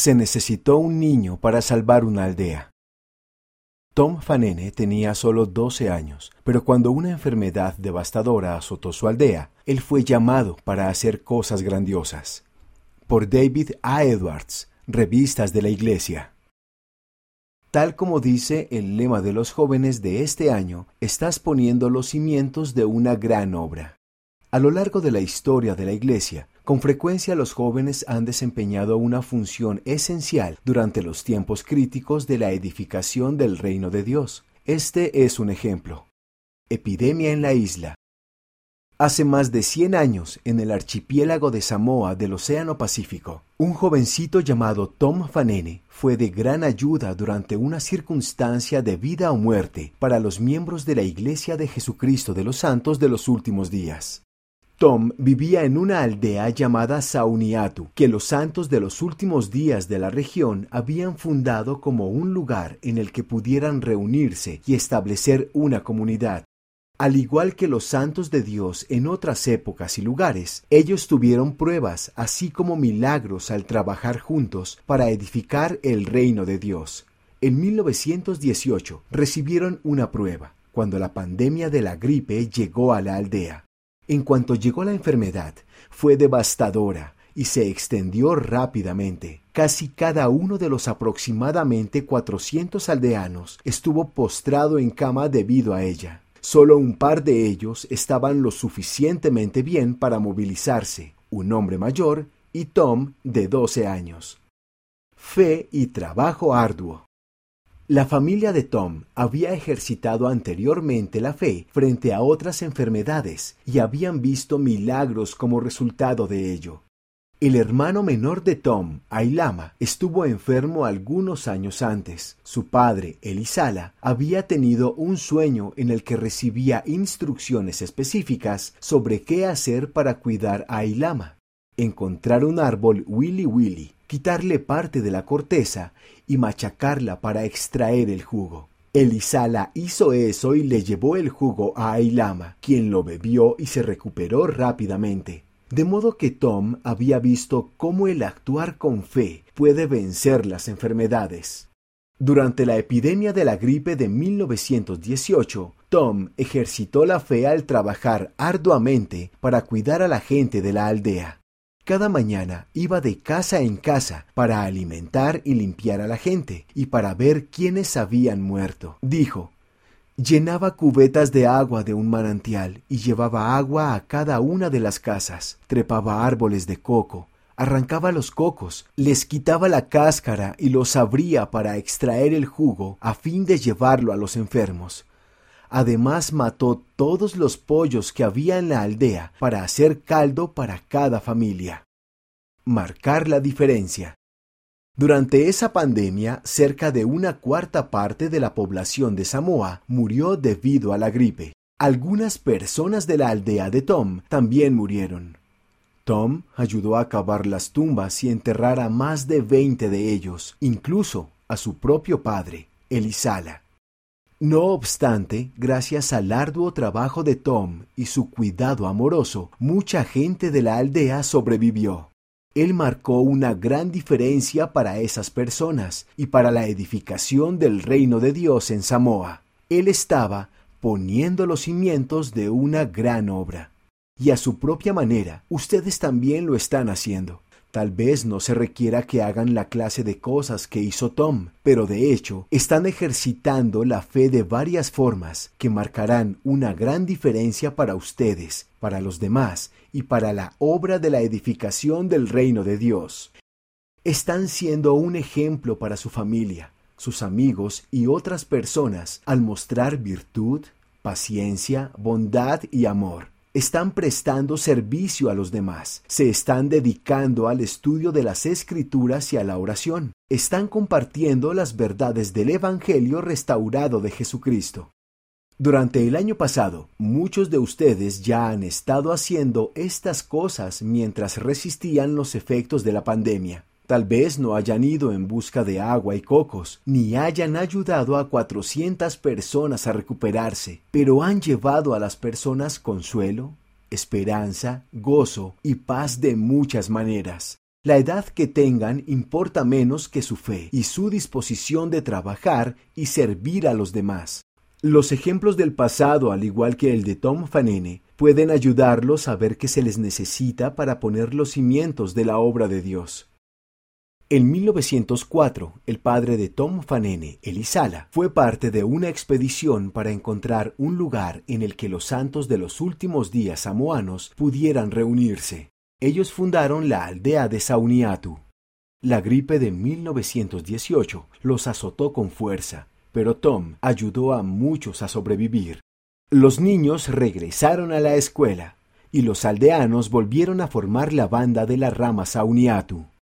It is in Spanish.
Se necesitó un niño para salvar una aldea. Tom Fanene tenía solo 12 años, pero cuando una enfermedad devastadora azotó su aldea, él fue llamado para hacer cosas grandiosas. Por David A. Edwards, Revistas de la Iglesia. Tal como dice el lema de los jóvenes de este año, estás poniendo los cimientos de una gran obra. A lo largo de la historia de la Iglesia, con frecuencia los jóvenes han desempeñado una función esencial durante los tiempos críticos de la edificación del reino de Dios. Este es un ejemplo. Epidemia en la isla. Hace más de 100 años, en el archipiélago de Samoa del Océano Pacífico, un jovencito llamado Tom Fanene fue de gran ayuda durante una circunstancia de vida o muerte para los miembros de la Iglesia de Jesucristo de los Santos de los últimos días. Tom vivía en una aldea llamada Sauniatu, que los santos de los últimos días de la región habían fundado como un lugar en el que pudieran reunirse y establecer una comunidad. Al igual que los santos de Dios en otras épocas y lugares, ellos tuvieron pruebas, así como milagros al trabajar juntos para edificar el reino de Dios. En 1918 recibieron una prueba, cuando la pandemia de la gripe llegó a la aldea. En cuanto llegó la enfermedad, fue devastadora y se extendió rápidamente. Casi cada uno de los aproximadamente 400 aldeanos estuvo postrado en cama debido a ella. Solo un par de ellos estaban lo suficientemente bien para movilizarse, un hombre mayor y Tom de 12 años. Fe y trabajo arduo. La familia de Tom había ejercitado anteriormente la fe frente a otras enfermedades y habían visto milagros como resultado de ello. El hermano menor de Tom, Ailama, estuvo enfermo algunos años antes. Su padre, Elisala, había tenido un sueño en el que recibía instrucciones específicas sobre qué hacer para cuidar a Ailama. Encontrar un árbol Willy Willy quitarle parte de la corteza y machacarla para extraer el jugo. Elisala hizo eso y le llevó el jugo a Ailama, quien lo bebió y se recuperó rápidamente. De modo que Tom había visto cómo el actuar con fe puede vencer las enfermedades. Durante la epidemia de la gripe de 1918, Tom ejercitó la fe al trabajar arduamente para cuidar a la gente de la aldea. Cada mañana iba de casa en casa para alimentar y limpiar a la gente y para ver quiénes habían muerto. Dijo, llenaba cubetas de agua de un manantial y llevaba agua a cada una de las casas, trepaba árboles de coco, arrancaba los cocos, les quitaba la cáscara y los abría para extraer el jugo a fin de llevarlo a los enfermos. Además mató todos los pollos que había en la aldea para hacer caldo para cada familia. Marcar la diferencia. Durante esa pandemia, cerca de una cuarta parte de la población de Samoa murió debido a la gripe. Algunas personas de la aldea de Tom también murieron. Tom ayudó a cavar las tumbas y enterrar a más de veinte de ellos, incluso a su propio padre, Elisala. No obstante, gracias al arduo trabajo de Tom y su cuidado amoroso, mucha gente de la aldea sobrevivió. Él marcó una gran diferencia para esas personas y para la edificación del reino de Dios en Samoa. Él estaba poniendo los cimientos de una gran obra. Y a su propia manera, ustedes también lo están haciendo. Tal vez no se requiera que hagan la clase de cosas que hizo Tom, pero de hecho están ejercitando la fe de varias formas que marcarán una gran diferencia para ustedes, para los demás y para la obra de la edificación del reino de Dios. Están siendo un ejemplo para su familia, sus amigos y otras personas al mostrar virtud, paciencia, bondad y amor están prestando servicio a los demás, se están dedicando al estudio de las escrituras y a la oración, están compartiendo las verdades del Evangelio restaurado de Jesucristo. Durante el año pasado, muchos de ustedes ya han estado haciendo estas cosas mientras resistían los efectos de la pandemia. Tal vez no hayan ido en busca de agua y cocos, ni hayan ayudado a cuatrocientas personas a recuperarse, pero han llevado a las personas consuelo, esperanza, gozo y paz de muchas maneras. La edad que tengan importa menos que su fe y su disposición de trabajar y servir a los demás. Los ejemplos del pasado, al igual que el de Tom Fanene, pueden ayudarlos a ver que se les necesita para poner los cimientos de la obra de Dios. En 1904, el padre de Tom Fanene, Elisala, fue parte de una expedición para encontrar un lugar en el que los santos de los últimos días samoanos pudieran reunirse. Ellos fundaron la aldea de Sauniatu. La gripe de 1918 los azotó con fuerza, pero Tom ayudó a muchos a sobrevivir. Los niños regresaron a la escuela y los aldeanos volvieron a formar la banda de la rama Sauniatu.